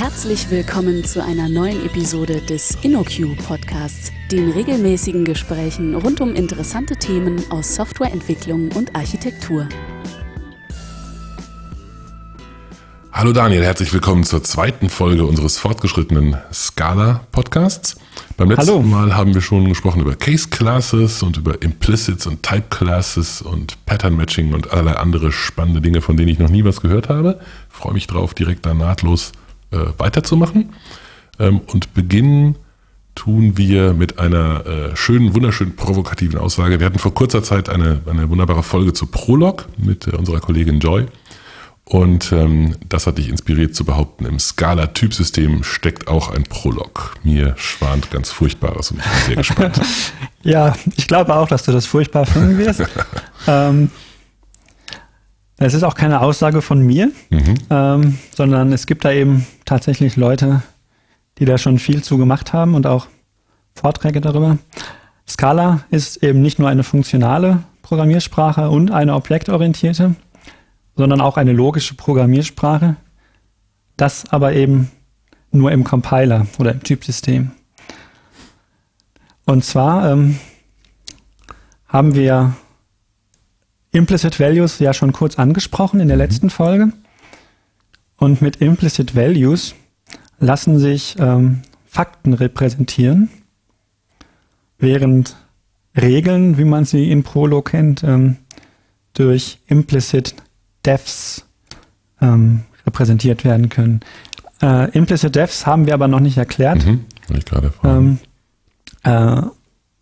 Herzlich willkommen zu einer neuen Episode des InnoQ Podcasts, den regelmäßigen Gesprächen rund um interessante Themen aus Softwareentwicklung und Architektur. Hallo Daniel, herzlich willkommen zur zweiten Folge unseres fortgeschrittenen Scala Podcasts. Beim letzten Hallo. Mal haben wir schon gesprochen über Case Classes und über Implicits und Type Classes und Pattern Matching und allerlei andere spannende Dinge, von denen ich noch nie was gehört habe. Ich freue mich drauf, direkt da nahtlos äh, weiterzumachen. Ähm, und beginnen tun wir mit einer äh, schönen, wunderschönen provokativen Aussage. Wir hatten vor kurzer Zeit eine, eine wunderbare Folge zu Prolog mit äh, unserer Kollegin Joy. Und ähm, das hat dich inspiriert zu behaupten, im Scala-Typsystem steckt auch ein Prolog. Mir schwant ganz Furchtbares und ich bin sehr gespannt. ja, ich glaube auch, dass du das furchtbar finden wirst. ähm, es ist auch keine Aussage von mir, mhm. ähm, sondern es gibt da eben tatsächlich Leute, die da schon viel zu gemacht haben und auch Vorträge darüber. Scala ist eben nicht nur eine funktionale Programmiersprache und eine objektorientierte, sondern auch eine logische Programmiersprache. Das aber eben nur im Compiler oder im Typsystem. Und zwar ähm, haben wir Implicit Values ja schon kurz angesprochen in der letzten Folge. Und mit Implicit Values lassen sich ähm, Fakten repräsentieren, während Regeln, wie man sie in Prolo kennt, ähm, durch Implicit Defs ähm, repräsentiert werden können. Äh, Implicit Defs haben wir aber noch nicht erklärt. Mhm, ich gerade ähm, äh,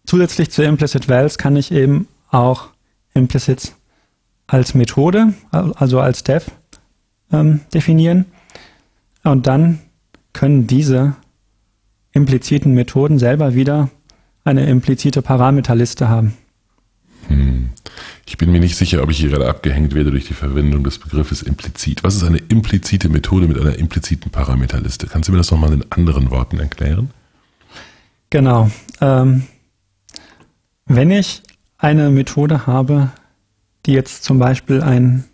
zusätzlich zu Implicit Vals kann ich eben auch Implicits als Methode, also als Def, ähm, definieren. Und dann können diese impliziten Methoden selber wieder eine implizite Parameterliste haben. Hm. Ich bin mir nicht sicher, ob ich hier gerade abgehängt werde durch die Verwendung des Begriffes implizit. Was ist eine implizite Methode mit einer impliziten Parameterliste? Kannst du mir das nochmal in anderen Worten erklären? Genau. Ähm, wenn ich eine Methode habe, die jetzt zum Beispiel eine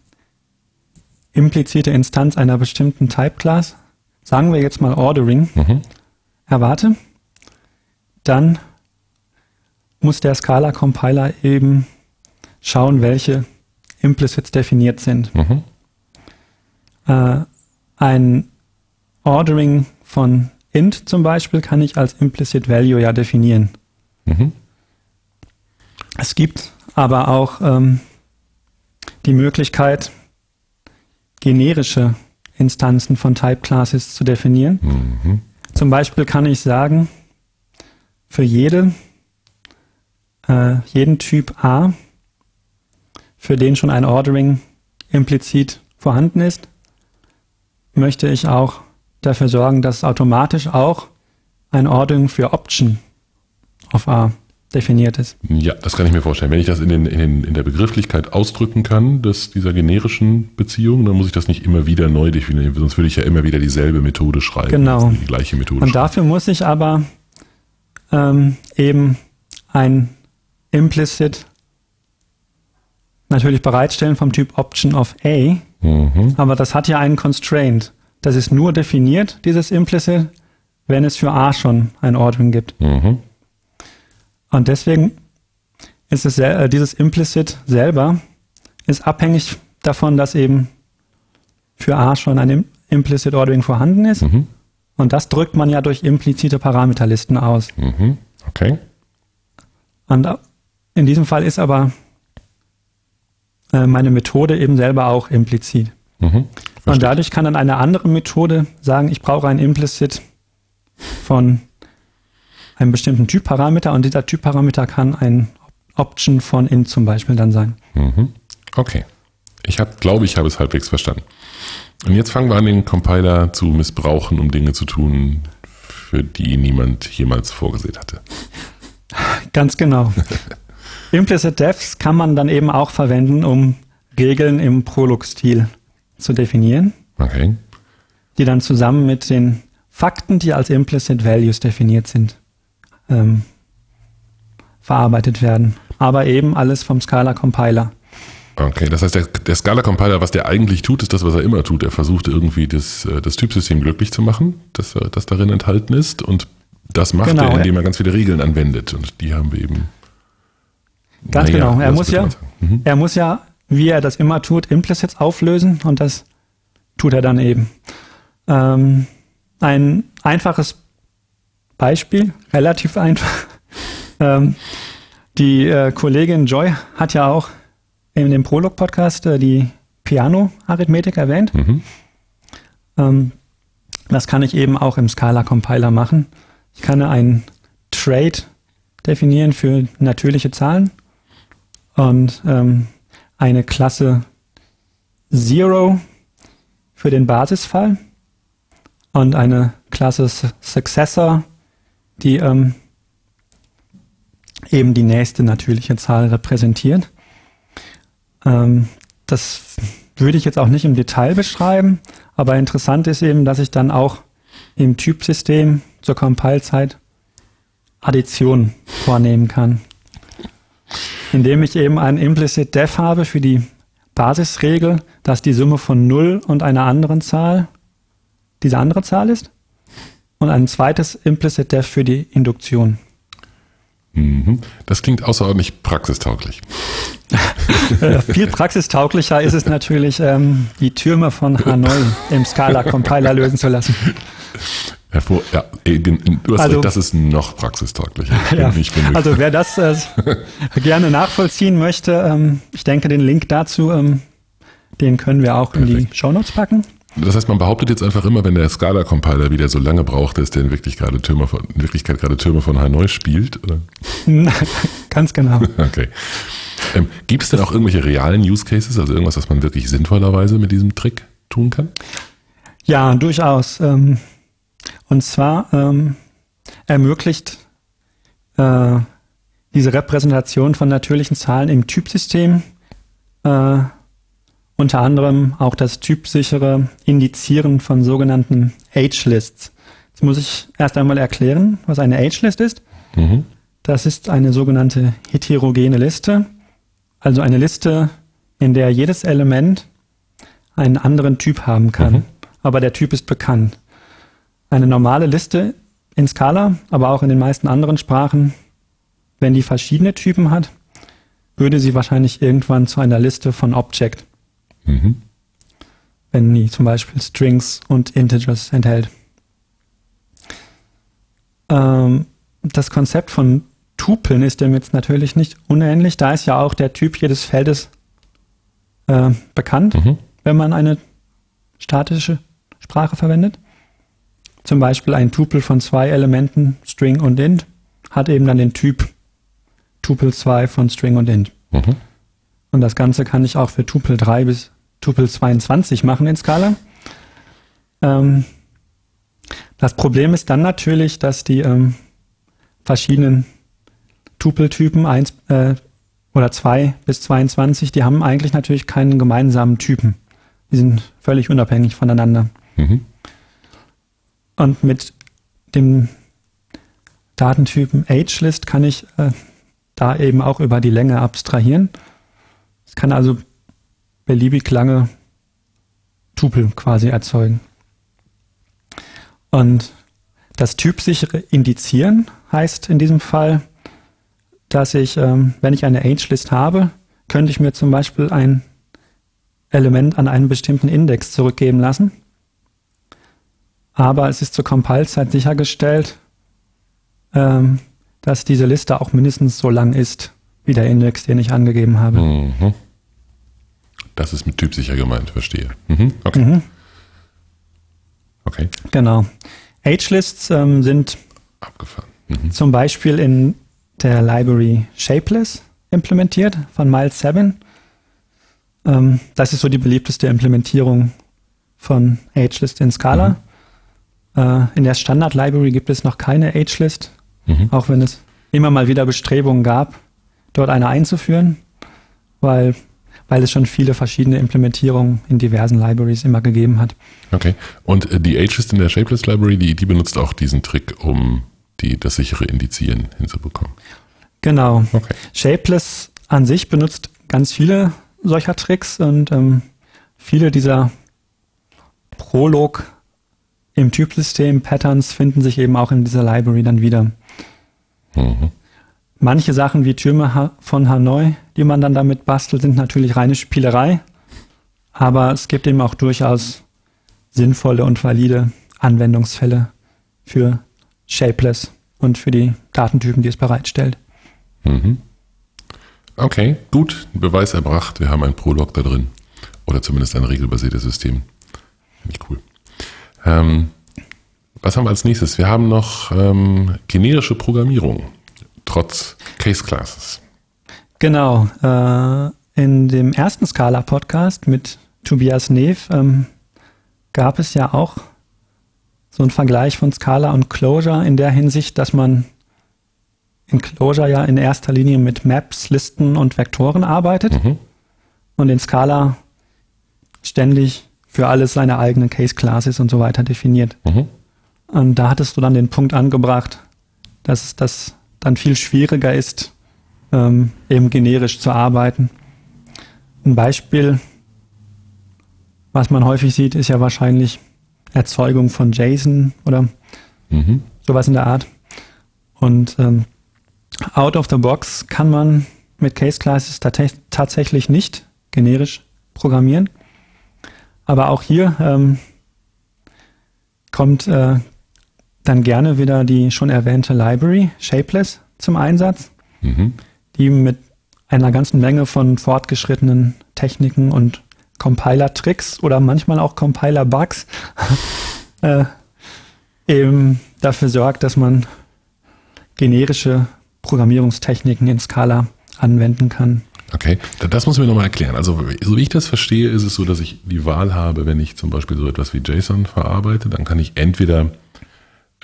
implizite Instanz einer bestimmten Type-Class, sagen wir jetzt mal Ordering, mhm. erwarte, dann muss der Scala-Compiler eben schauen, welche Implicits definiert sind. Mhm. Äh, ein Ordering von int zum Beispiel kann ich als Implicit Value ja definieren. Mhm. Es gibt aber auch ähm, die Möglichkeit, generische Instanzen von Type Classes zu definieren. Mhm. Zum Beispiel kann ich sagen, für jede, äh, jeden Typ A, für den schon ein Ordering implizit vorhanden ist, möchte ich auch dafür sorgen, dass automatisch auch ein Ordering für Option auf A definiert ist. Ja, das kann ich mir vorstellen. Wenn ich das in, den, in, den, in der Begrifflichkeit ausdrücken kann, dass dieser generischen Beziehung, dann muss ich das nicht immer wieder neu definieren, sonst würde ich ja immer wieder dieselbe Methode schreiben. Genau. Die gleiche Methode. Und schreiben. dafür muss ich aber ähm, eben ein Implicit natürlich bereitstellen vom Typ Option of A. Mhm. Aber das hat ja einen Constraint. Das ist nur definiert, dieses Implicit, wenn es für A schon ein Ordering gibt. Mhm. Und deswegen ist es äh, dieses Implicit selber ist abhängig davon, dass eben für A schon ein Implicit Ordering vorhanden ist. Mhm. Und das drückt man ja durch implizite Parameterlisten aus. Mhm. Okay. Und in diesem Fall ist aber äh, meine Methode eben selber auch implizit. Mhm. Und dadurch kann dann eine andere Methode sagen, ich brauche ein Implicit von einem bestimmten Typparameter und dieser Typparameter kann ein Option von int zum Beispiel dann sein. Mhm. Okay. Ich glaube ich, habe es halbwegs verstanden. Und jetzt fangen wir an, den Compiler zu missbrauchen, um Dinge zu tun, für die niemand jemals vorgesehen hatte. Ganz genau. Implicit Defs kann man dann eben auch verwenden, um Regeln im Prolog-Stil zu definieren. Okay. Die dann zusammen mit den Fakten, die als Implicit Values definiert sind, ähm, verarbeitet werden. Aber eben alles vom Scala Compiler. Okay, das heißt, der, der Scala-Compiler, was der eigentlich tut, ist das, was er immer tut. Er versucht irgendwie das, äh, das Typsystem glücklich zu machen, das, das darin enthalten ist. Und das macht genau, er, indem er ganz viele Regeln anwendet. Und die haben wir eben. Ganz naja, genau. Er muss ja, mhm. er muss ja, wie er das immer tut, Implicits auflösen. Und das tut er dann eben. Ähm, ein einfaches Beispiel, relativ einfach. ähm, die äh, Kollegin Joy hat ja auch in dem Prolog-Podcast äh, die Piano-Arithmetik erwähnt. Mhm. Ähm, das kann ich eben auch im Scala-Compiler machen. Ich kann einen Trade definieren für natürliche Zahlen und ähm, eine Klasse Zero für den Basisfall und eine Klasse Successor, die ähm, eben die nächste natürliche Zahl repräsentiert. Ähm, das würde ich jetzt auch nicht im Detail beschreiben, aber interessant ist eben, dass ich dann auch im Typsystem zur Compile-Zeit Addition vornehmen kann. Indem ich eben ein implicit def habe für die Basisregel, dass die Summe von 0 und einer anderen Zahl diese andere Zahl ist und ein zweites implicit def für die Induktion. Mhm. Das klingt außerordentlich praxistauglich. Äh, viel praxistauglicher ist es natürlich, ähm, die Türme von Hanoi im Scala-Compiler lösen zu lassen. Hervor, ja, äh, du hast also, recht, das ist noch praxistauglicher. Ja, also wer das äh, gerne nachvollziehen möchte, ähm, ich denke, den Link dazu, ähm, den können wir auch Perfekt. in die Shownotes packen. Das heißt, man behauptet jetzt einfach immer, wenn der Scala-Compiler wieder so lange braucht, dass der in Wirklichkeit gerade Türme von, in Wirklichkeit gerade Türme von Hanoi spielt, oder? Ganz genau. Okay. Ähm, gibt es denn auch irgendwelche realen Use Cases, also irgendwas, was man wirklich sinnvollerweise mit diesem Trick tun kann? Ja, durchaus. Ähm, und zwar ähm, ermöglicht äh, diese Repräsentation von natürlichen Zahlen im Typsystem äh, unter anderem auch das typsichere Indizieren von sogenannten Age-Lists. Jetzt muss ich erst einmal erklären, was eine Age-List ist. Mhm. Das ist eine sogenannte heterogene Liste, also eine Liste, in der jedes Element einen anderen Typ haben kann, mhm. aber der Typ ist bekannt. Eine normale Liste in Scala, aber auch in den meisten anderen Sprachen, wenn die verschiedene Typen hat, würde sie wahrscheinlich irgendwann zu einer Liste von Object Mhm. Wenn die zum Beispiel Strings und Integers enthält. Ähm, das Konzept von Tupeln ist dem jetzt natürlich nicht unähnlich. Da ist ja auch der Typ jedes Feldes äh, bekannt, mhm. wenn man eine statische Sprache verwendet. Zum Beispiel ein Tupel von zwei Elementen, String und Int, hat eben dann den Typ Tupel 2 von String und Int. Mhm. Und das Ganze kann ich auch für Tupel 3 bis Tupel 22 machen in Scala. Ähm, das Problem ist dann natürlich, dass die ähm, verschiedenen Tupeltypen 1 äh, oder 2 bis 22, die haben eigentlich natürlich keinen gemeinsamen Typen. Die sind völlig unabhängig voneinander. Mhm. Und mit dem Datentypen AgeList kann ich äh, da eben auch über die Länge abstrahieren. Es kann also beliebig lange Tupel quasi erzeugen. Und das typsichere Indizieren heißt in diesem Fall, dass ich, ähm, wenn ich eine Age-List habe, könnte ich mir zum Beispiel ein Element an einen bestimmten Index zurückgeben lassen. Aber es ist zur Compile-Zeit sichergestellt, ähm, dass diese Liste auch mindestens so lang ist, wie der Index, den ich angegeben habe. Mhm. Das ist mit typsicher gemeint, verstehe. Mhm, okay. Mhm. Okay. Genau. Age-Lists ähm, sind abgefahren. Mhm. Zum Beispiel in der Library Shapeless implementiert von Miles 7. Ähm, das ist so die beliebteste Implementierung von Agelist in Scala. Mhm. Äh, in der Standard Library gibt es noch keine Agelist, mhm. auch wenn es immer mal wieder Bestrebungen gab, dort eine einzuführen, weil weil es schon viele verschiedene Implementierungen in diversen Libraries immer gegeben hat. Okay. Und äh, die Agelist in der Shapeless Library, die, die benutzt auch diesen Trick, um die, das sichere Indizieren hinzubekommen. Genau. Okay. Shapeless an sich benutzt ganz viele solcher Tricks und ähm, viele dieser Prolog im Typsystem Patterns finden sich eben auch in dieser Library dann wieder. Mhm. Manche Sachen wie Türme von Hanoi, die man dann damit bastelt, sind natürlich reine Spielerei. Aber es gibt eben auch durchaus sinnvolle und valide Anwendungsfälle für Shapeless und für die Datentypen, die es bereitstellt. Mhm. Okay, gut, Beweis erbracht. Wir haben ein Prolog da drin. Oder zumindest ein regelbasiertes System. Finde ich cool. Ähm, was haben wir als nächstes? Wir haben noch ähm, generische Programmierung trotz Case Classes. Genau. Äh, in dem ersten Scala-Podcast mit Tobias Neef ähm, gab es ja auch so einen Vergleich von Scala und Clojure in der Hinsicht, dass man in Clojure ja in erster Linie mit Maps, Listen und Vektoren arbeitet mhm. und in Scala ständig für alles seine eigenen Case Classes und so weiter definiert. Mhm. Und da hattest du dann den Punkt angebracht, dass das dann viel schwieriger ist, ähm, eben generisch zu arbeiten. Ein Beispiel, was man häufig sieht, ist ja wahrscheinlich Erzeugung von JSON oder mhm. sowas in der Art. Und ähm, out of the box kann man mit Case Classes tatsächlich nicht generisch programmieren. Aber auch hier ähm, kommt äh, dann gerne wieder die schon erwähnte Library, Shapeless, zum Einsatz, mhm. die mit einer ganzen Menge von fortgeschrittenen Techniken und Compiler-Tricks oder manchmal auch Compiler-Bugs äh, eben dafür sorgt, dass man generische Programmierungstechniken in Scala anwenden kann. Okay, das muss mir nochmal erklären. Also, so wie ich das verstehe, ist es so, dass ich die Wahl habe, wenn ich zum Beispiel so etwas wie JSON verarbeite, dann kann ich entweder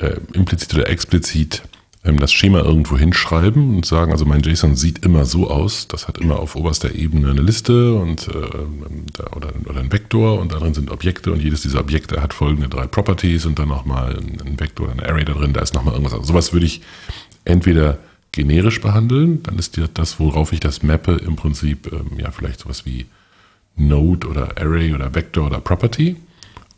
äh, implizit oder explizit ähm, das Schema irgendwo hinschreiben und sagen, also mein JSON sieht immer so aus, das hat immer auf oberster Ebene eine Liste und äh, oder, oder ein Vektor und darin sind Objekte und jedes dieser Objekte hat folgende drei Properties und dann nochmal ein Vektor, ein Array da drin, da ist nochmal irgendwas. Also sowas würde ich entweder generisch behandeln, dann ist das, worauf ich das mappe, im Prinzip ähm, ja vielleicht sowas wie Node oder Array oder Vector oder Property.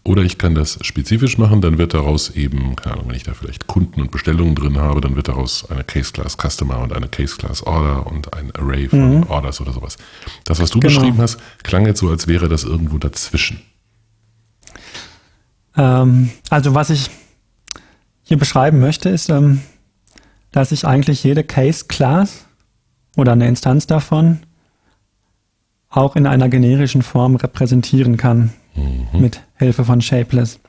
Oder ich kann das spezifisch machen, dann wird daraus eben, keine Ahnung, wenn ich da vielleicht Kunden und Bestellungen drin habe, dann wird daraus eine Case Class Customer und eine Case Class Order und ein Array von mhm. Orders oder sowas. Das, was du genau. beschrieben hast, klang jetzt so, als wäre das irgendwo dazwischen. Ähm, also was ich hier beschreiben möchte, ist, ähm, dass ich eigentlich jede Case Class oder eine Instanz davon auch in einer generischen Form repräsentieren kann mhm. mit Hilfe von Shapeless.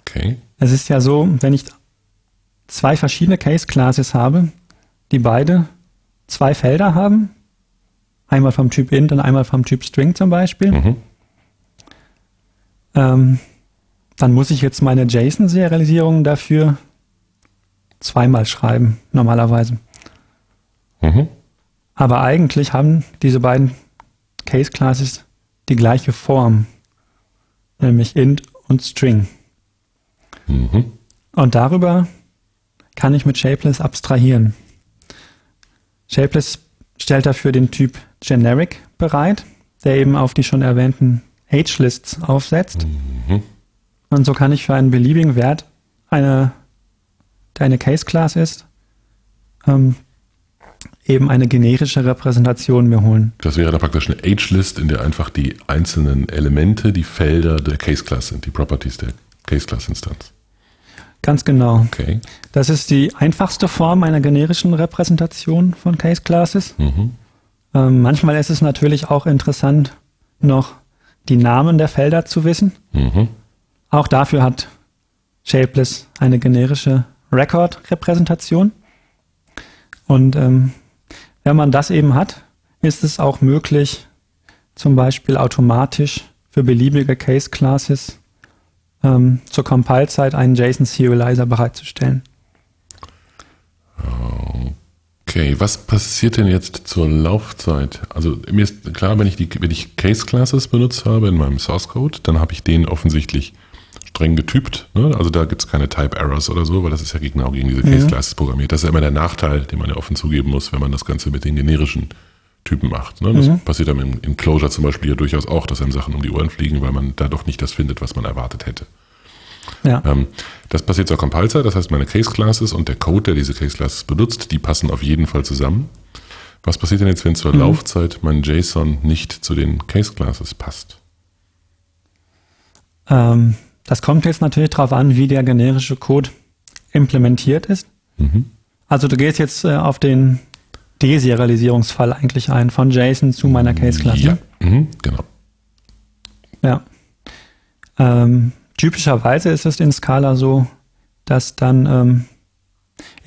Okay. Es ist ja so, wenn ich zwei verschiedene Case Classes habe, die beide zwei Felder haben, einmal vom Typ int und einmal vom Typ string zum Beispiel, mhm. ähm, dann muss ich jetzt meine JSON-Serialisierung dafür zweimal schreiben, normalerweise. Mhm. Aber eigentlich haben diese beiden Case Classes die gleiche Form nämlich int und string. Mhm. Und darüber kann ich mit Shapeless abstrahieren. Shapeless stellt dafür den Typ Generic bereit, der eben auf die schon erwähnten Age-Lists aufsetzt. Mhm. Und so kann ich für einen beliebigen Wert, eine, der eine Case-Class ist, ähm, eben eine generische Repräsentation mir holen. Das wäre da praktisch eine Age-List, in der einfach die einzelnen Elemente, die Felder der Case-Class sind, die Properties der Case-Class-Instanz. Ganz genau. Okay. Das ist die einfachste Form einer generischen Repräsentation von Case-Classes. Mhm. Ähm, manchmal ist es natürlich auch interessant, noch die Namen der Felder zu wissen. Mhm. Auch dafür hat Shapeless eine generische Record-Repräsentation. Und ähm, wenn man das eben hat, ist es auch möglich, zum Beispiel automatisch für beliebige Case Classes ähm, zur Compile-Zeit einen JSON-Serializer bereitzustellen. Okay, was passiert denn jetzt zur Laufzeit? Also mir ist klar, wenn ich die, wenn ich Case Classes benutzt habe in meinem Source Code, dann habe ich den offensichtlich streng getypt. Ne? Also da gibt es keine Type Errors oder so, weil das ist ja genau gegen diese Case Classes programmiert. Das ist ja immer der Nachteil, den man ja offen zugeben muss, wenn man das Ganze mit den generischen Typen macht. Ne? Das mhm. passiert dann in, in Closure zum Beispiel ja durchaus auch, dass einem Sachen um die Ohren fliegen, weil man da doch nicht das findet, was man erwartet hätte. Ja. Ähm, das passiert zur Compiler, das heißt meine Case Classes und der Code, der diese Case Classes benutzt, die passen auf jeden Fall zusammen. Was passiert denn jetzt, wenn zur mhm. Laufzeit mein JSON nicht zu den Case Classes passt? Ähm, das kommt jetzt natürlich darauf an, wie der generische Code implementiert ist. Mhm. Also du gehst jetzt äh, auf den Deserialisierungsfall eigentlich ein, von JSON zu meiner Case-Klasse. Ja, mhm, genau. Ja. Ähm, typischerweise ist es in Scala so, dass dann ähm,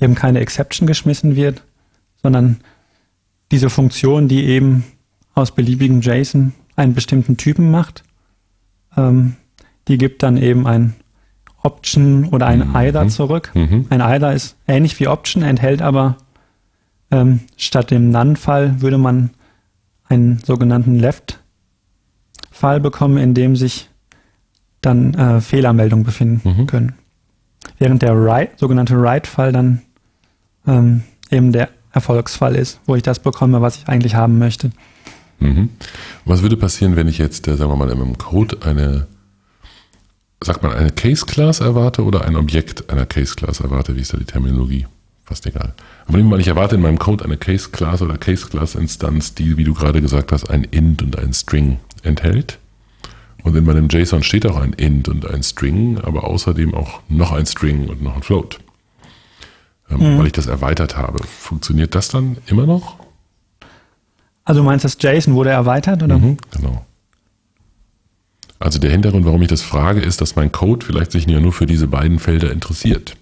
eben keine Exception geschmissen wird, sondern diese Funktion, die eben aus beliebigem JSON einen bestimmten Typen macht, ähm, die gibt dann eben ein Option oder ein mhm. either zurück. Mhm. Ein either ist ähnlich wie Option, enthält aber ähm, statt dem None-Fall würde man einen sogenannten Left-Fall bekommen, in dem sich dann äh, Fehlermeldungen befinden mhm. können. Während der right, sogenannte Right-Fall dann ähm, eben der Erfolgsfall ist, wo ich das bekomme, was ich eigentlich haben möchte. Mhm. Was würde passieren, wenn ich jetzt, äh, sagen wir mal, in meinem Code eine, sagt man, eine Case-Class erwarte oder ein Objekt einer Case-Class erwarte? Wie ist da die Terminologie? Fast egal. Aber nehmen wir mal, ich erwarte in meinem Code eine Case-Class oder Case-Class-Instanz, die, wie du gerade gesagt hast, ein Int und ein String enthält. Und in meinem JSON steht auch ein Int und ein String, aber außerdem auch noch ein String und noch ein Float. Ähm, mhm. Weil ich das erweitert habe. Funktioniert das dann immer noch? Also du meinst, das JSON wurde erweitert, oder? Mhm, genau. Also der Hintergrund, warum ich das frage, ist, dass mein Code vielleicht sich ja nur für diese beiden Felder interessiert.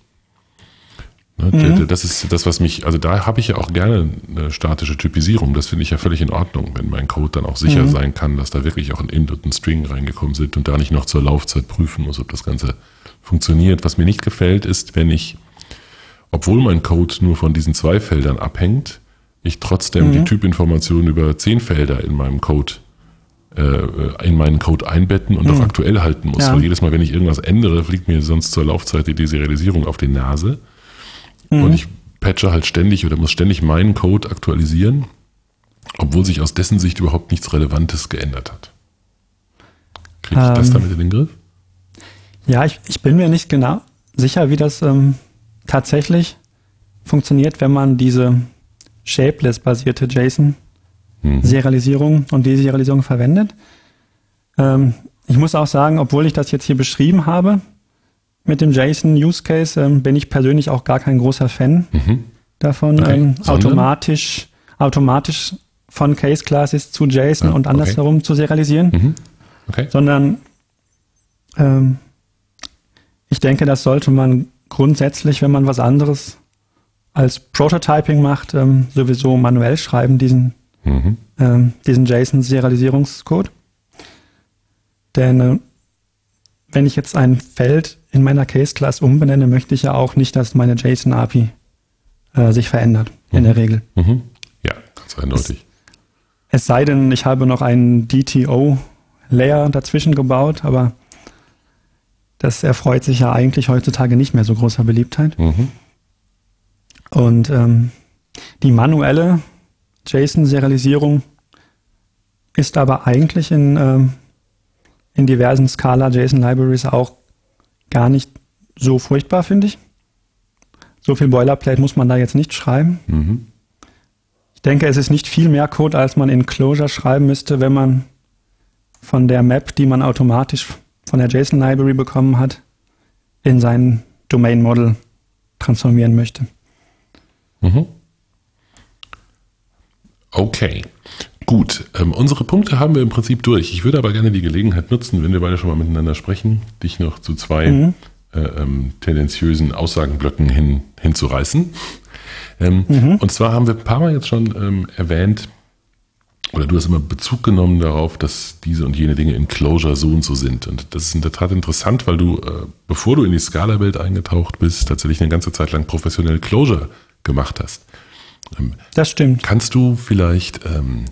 Ne, mhm. Das ist das, was mich, also da habe ich ja auch gerne eine statische Typisierung. Das finde ich ja völlig in Ordnung, wenn mein Code dann auch sicher mhm. sein kann, dass da wirklich auch ein Int und ein String reingekommen sind und da nicht noch zur Laufzeit prüfen muss, ob das Ganze funktioniert. Was mir nicht gefällt, ist, wenn ich, obwohl mein Code nur von diesen zwei Feldern abhängt, ich trotzdem mhm. die Typinformationen über zehn Felder in meinem Code in meinen Code einbetten und mhm. auch aktuell halten muss. Ja. Weil jedes Mal, wenn ich irgendwas ändere, fliegt mir sonst zur Laufzeit die Deserialisierung auf die Nase. Mhm. Und ich patche halt ständig oder muss ständig meinen Code aktualisieren, obwohl sich aus dessen Sicht überhaupt nichts Relevantes geändert hat. Kriege ich ähm, das damit in den Griff? Ja, ich, ich bin mir nicht genau sicher, wie das ähm, tatsächlich funktioniert, wenn man diese Shapeless-basierte JSON-Serialisierung mhm. und Deserialisierung verwendet. Ähm, ich muss auch sagen, obwohl ich das jetzt hier beschrieben habe, mit dem JSON-Use Case ähm, bin ich persönlich auch gar kein großer Fan mhm. davon, okay. ähm, automatisch, automatisch von Case Classes zu JSON ja, und andersherum okay. zu serialisieren, mhm. okay. sondern ähm, ich denke, das sollte man grundsätzlich, wenn man was anderes als Prototyping macht, ähm, sowieso manuell schreiben, diesen, mhm. ähm, diesen JSON-Serialisierungscode. Denn äh, wenn ich jetzt ein Feld in meiner Case-Class umbenenne, möchte ich ja auch nicht, dass meine JSON-API äh, sich verändert, mhm. in der Regel. Mhm. Ja, ganz eindeutig. Es, es sei denn, ich habe noch einen DTO-Layer dazwischen gebaut, aber das erfreut sich ja eigentlich heutzutage nicht mehr so großer Beliebtheit. Mhm. Und ähm, die manuelle JSON-Serialisierung ist aber eigentlich in ähm, in diversen Scala-JSON-Libraries auch gar nicht so furchtbar, finde ich. So viel Boilerplate muss man da jetzt nicht schreiben. Mhm. Ich denke, es ist nicht viel mehr Code, als man in Closure schreiben müsste, wenn man von der Map, die man automatisch von der JSON-Library bekommen hat, in sein Domain-Model transformieren möchte. Mhm. Okay. Gut, ähm, unsere Punkte haben wir im Prinzip durch. Ich würde aber gerne die Gelegenheit nutzen, wenn wir beide schon mal miteinander sprechen, dich noch zu zwei mhm. äh, ähm, tendenziösen Aussagenblöcken hin, hinzureißen. Ähm, mhm. Und zwar haben wir ein paar Mal jetzt schon ähm, erwähnt, oder du hast immer Bezug genommen darauf, dass diese und jene Dinge in Closure so und so sind. Und das ist in der Tat interessant, weil du, äh, bevor du in die Scala-Welt eingetaucht bist, tatsächlich eine ganze Zeit lang professionell Closure gemacht hast. Ähm, das stimmt. Kannst du vielleicht ähm,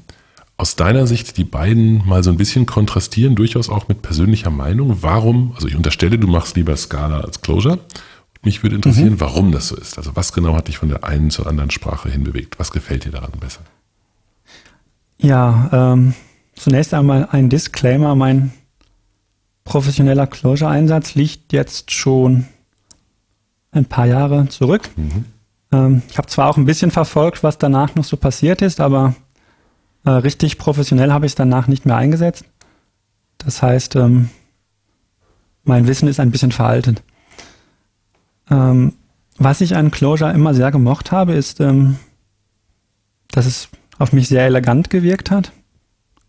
aus deiner Sicht die beiden mal so ein bisschen kontrastieren, durchaus auch mit persönlicher Meinung? Warum, also ich unterstelle, du machst lieber Scala als Closure. Mich würde interessieren, mhm. warum das so ist. Also was genau hat dich von der einen zur anderen Sprache hinbewegt? Was gefällt dir daran besser? Ja, ähm, zunächst einmal ein Disclaimer. Mein professioneller Closure-Einsatz liegt jetzt schon ein paar Jahre zurück. Mhm. Ähm, ich habe zwar auch ein bisschen verfolgt, was danach noch so passiert ist, aber äh, richtig professionell habe ich es danach nicht mehr eingesetzt. Das heißt, ähm, mein Wissen ist ein bisschen veraltet. Ähm, was ich an Closure immer sehr gemocht habe, ist, ähm, dass es auf mich sehr elegant gewirkt hat.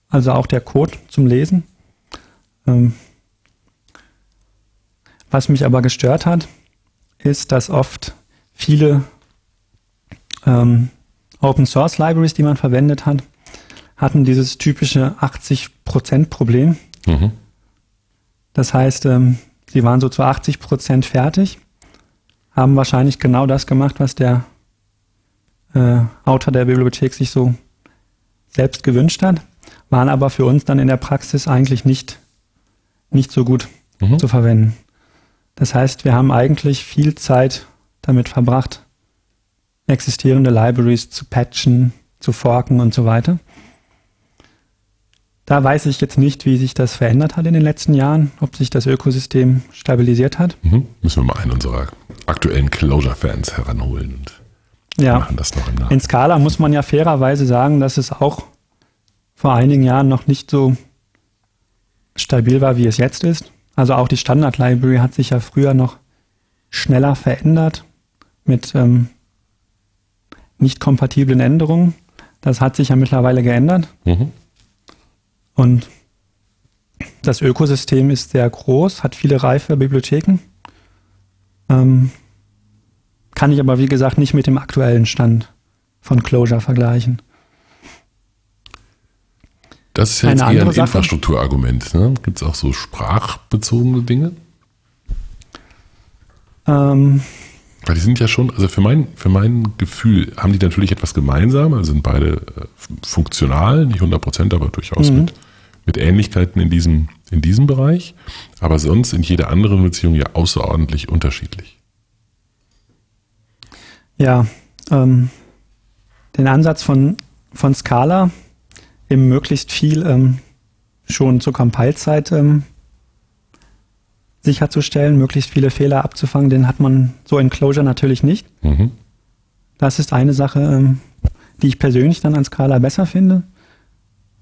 Also auch der Code zum Lesen. Ähm, was mich aber gestört hat, ist, dass oft viele ähm, Open Source Libraries, die man verwendet hat, hatten dieses typische 80%-Problem. Mhm. Das heißt, ähm, sie waren so zu 80% fertig, haben wahrscheinlich genau das gemacht, was der äh, Autor der Bibliothek sich so selbst gewünscht hat, waren aber für uns dann in der Praxis eigentlich nicht, nicht so gut mhm. zu verwenden. Das heißt, wir haben eigentlich viel Zeit damit verbracht, existierende Libraries zu patchen, zu forken und so weiter. Da weiß ich jetzt nicht, wie sich das verändert hat in den letzten Jahren, ob sich das Ökosystem stabilisiert hat. Mhm. Müssen wir mal einen unserer aktuellen Closure-Fans heranholen und ja. machen das noch im Nachhinein. In Scala muss man ja fairerweise sagen, dass es auch vor einigen Jahren noch nicht so stabil war, wie es jetzt ist. Also auch die Standard-Library hat sich ja früher noch schneller verändert mit ähm, nicht kompatiblen Änderungen. Das hat sich ja mittlerweile geändert. Mhm. Und das Ökosystem ist sehr groß, hat viele reife Bibliotheken. Ähm, kann ich aber, wie gesagt, nicht mit dem aktuellen Stand von Clojure vergleichen. Das ist ja jetzt eher ein. Infrastrukturargument. Ne? Gibt es auch so sprachbezogene Dinge? Ähm, Weil die sind ja schon, also für mein, für mein Gefühl haben die natürlich etwas gemeinsam, also sind beide äh, funktional, nicht 100 Prozent, aber durchaus mhm. mit, mit Ähnlichkeiten in diesem, in diesem Bereich, aber sonst in jeder anderen Beziehung ja außerordentlich unterschiedlich. Ja, ähm, den Ansatz von, von Scala, eben möglichst viel ähm, schon zur Compile-Zeit ähm, sicherzustellen, möglichst viele Fehler abzufangen, den hat man so in Closure natürlich nicht. Mhm. Das ist eine Sache, ähm, die ich persönlich dann an Scala besser finde.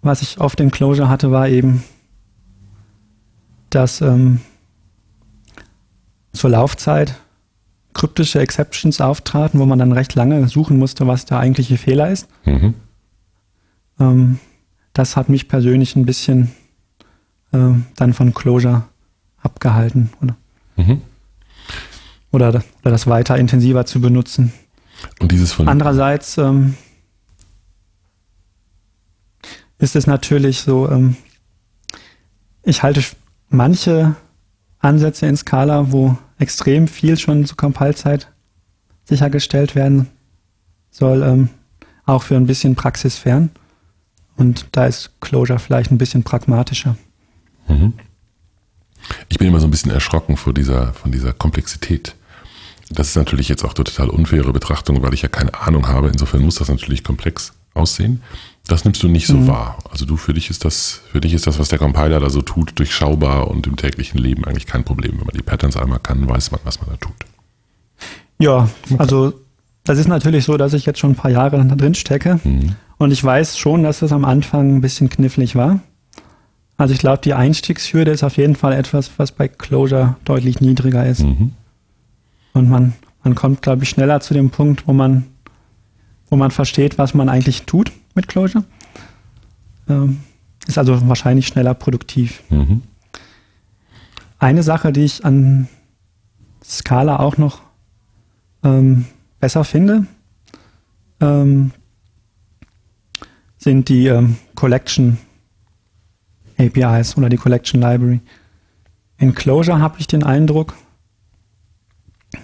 Was ich oft in Closure hatte, war eben, dass ähm, zur Laufzeit kryptische Exceptions auftraten, wo man dann recht lange suchen musste, was der eigentliche Fehler ist. Mhm. Ähm, das hat mich persönlich ein bisschen äh, dann von Closure abgehalten oder, mhm. oder, oder, das weiter intensiver zu benutzen. Und dieses von Andererseits ähm, ist es natürlich so, ähm, ich halte manche Ansätze in Scala, wo extrem viel schon zur Compile-Zeit sichergestellt werden soll, ähm, auch für ein bisschen praxisfern. Und da ist Closure vielleicht ein bisschen pragmatischer. Mhm. Ich bin immer so ein bisschen erschrocken vor dieser, von dieser Komplexität. Das ist natürlich jetzt auch eine total unfaire Betrachtung, weil ich ja keine Ahnung habe. Insofern muss das natürlich komplex aussehen. Das nimmst du nicht so mhm. wahr. Also du, für dich ist das, für dich ist das, was der Compiler da so tut, durchschaubar und im täglichen Leben eigentlich kein Problem. Wenn man die Patterns einmal kann, weiß man, was man da tut. Ja, also das ist natürlich so, dass ich jetzt schon ein paar Jahre da drin stecke. Mhm. Und ich weiß schon, dass es am Anfang ein bisschen knifflig war. Also ich glaube, die Einstiegshürde ist auf jeden Fall etwas, was bei Closure deutlich niedriger ist. Mhm. Und man, man kommt, glaube ich, schneller zu dem Punkt, wo man, wo man versteht, was man eigentlich tut mit Closure. Ähm, ist also wahrscheinlich schneller produktiv. Mhm. Eine Sache, die ich an Scala auch noch ähm, besser finde, ähm, sind die ähm, Collection APIs oder die Collection Library. In Closure habe ich den Eindruck,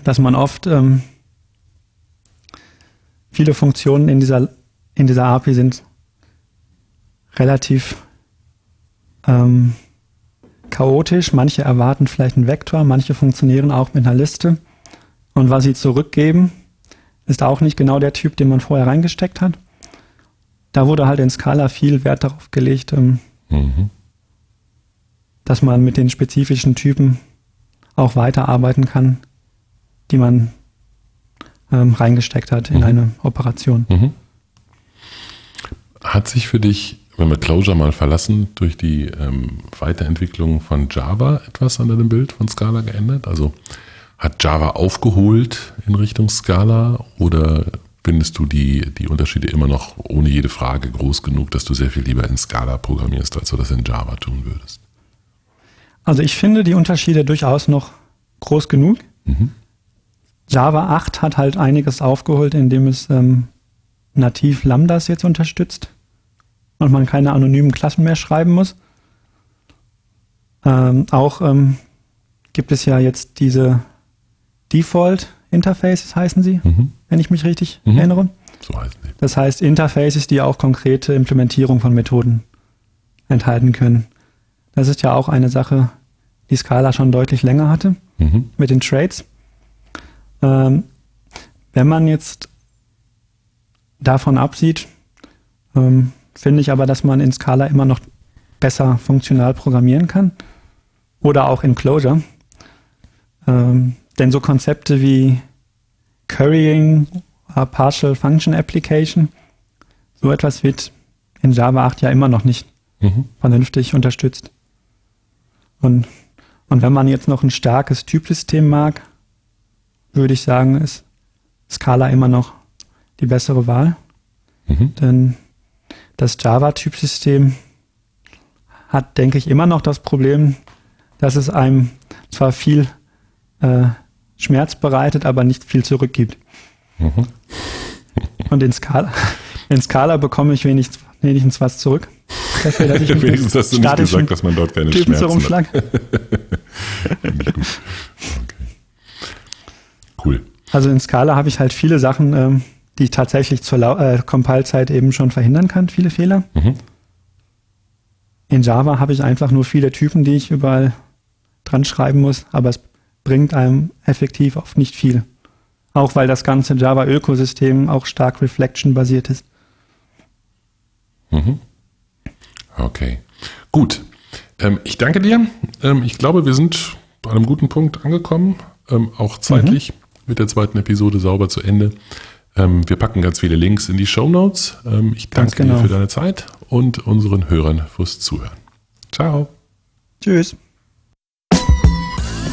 dass man oft ähm, viele Funktionen in dieser in dieser API sind relativ ähm, chaotisch. Manche erwarten vielleicht einen Vektor, manche funktionieren auch mit einer Liste. Und was sie zurückgeben, ist auch nicht genau der Typ, den man vorher reingesteckt hat. da wurde halt in Scala viel Wert darauf gelegt, ähm, mhm. Dass man mit den spezifischen Typen auch weiterarbeiten kann, die man ähm, reingesteckt hat in mhm. eine Operation. Mhm. Hat sich für dich, wenn wir Closure mal verlassen, durch die ähm, Weiterentwicklung von Java etwas an deinem Bild von Scala geändert? Also hat Java aufgeholt in Richtung Scala oder findest du die, die Unterschiede immer noch ohne jede Frage groß genug, dass du sehr viel lieber in Scala programmierst, als du das in Java tun würdest? Also ich finde die Unterschiede durchaus noch groß genug. Mhm. Java 8 hat halt einiges aufgeholt, indem es ähm, nativ Lambdas jetzt unterstützt und man keine anonymen Klassen mehr schreiben muss. Ähm, auch ähm, gibt es ja jetzt diese Default Interfaces heißen sie, mhm. wenn ich mich richtig mhm. erinnere. So heißen sie. Das heißt Interfaces, die auch konkrete Implementierung von Methoden enthalten können. Das ist ja auch eine Sache, die Scala schon deutlich länger hatte mhm. mit den Trades. Ähm, wenn man jetzt davon absieht, ähm, finde ich aber, dass man in Scala immer noch besser funktional programmieren kann oder auch in Clojure. Ähm, denn so Konzepte wie Currying, uh, Partial Function Application, so etwas wird in Java 8 ja immer noch nicht mhm. vernünftig unterstützt. Und, und wenn man jetzt noch ein starkes Typsystem mag, würde ich sagen, ist Scala immer noch die bessere Wahl. Mhm. Denn das Java-Typsystem hat, denke ich, immer noch das Problem, dass es einem zwar viel äh, Schmerz bereitet, aber nicht viel zurückgibt. Mhm. Und in Scala, in Scala bekomme ich wenigstens, wenigstens was zurück. Dafür, dass ich wenigstens hast du nicht gesagt, dass man dort keine Typen Schmerzen hat. okay. Cool. Also in Scala habe ich halt viele Sachen, ähm, die ich tatsächlich zur äh, Compile-Zeit eben schon verhindern kann, viele Fehler. Mhm. In Java habe ich einfach nur viele Typen, die ich überall dran schreiben muss, aber es bringt einem effektiv oft nicht viel. Auch weil das ganze Java-Ökosystem auch stark Reflection-basiert ist. Mhm. Okay, gut. Ähm, ich danke dir. Ähm, ich glaube, wir sind bei einem guten Punkt angekommen, ähm, auch zeitlich mhm. mit der zweiten Episode sauber zu Ende. Ähm, wir packen ganz viele Links in die Show Notes. Ähm, ich danke genau. dir für deine Zeit und unseren Hörern fürs Zuhören. Ciao. Tschüss.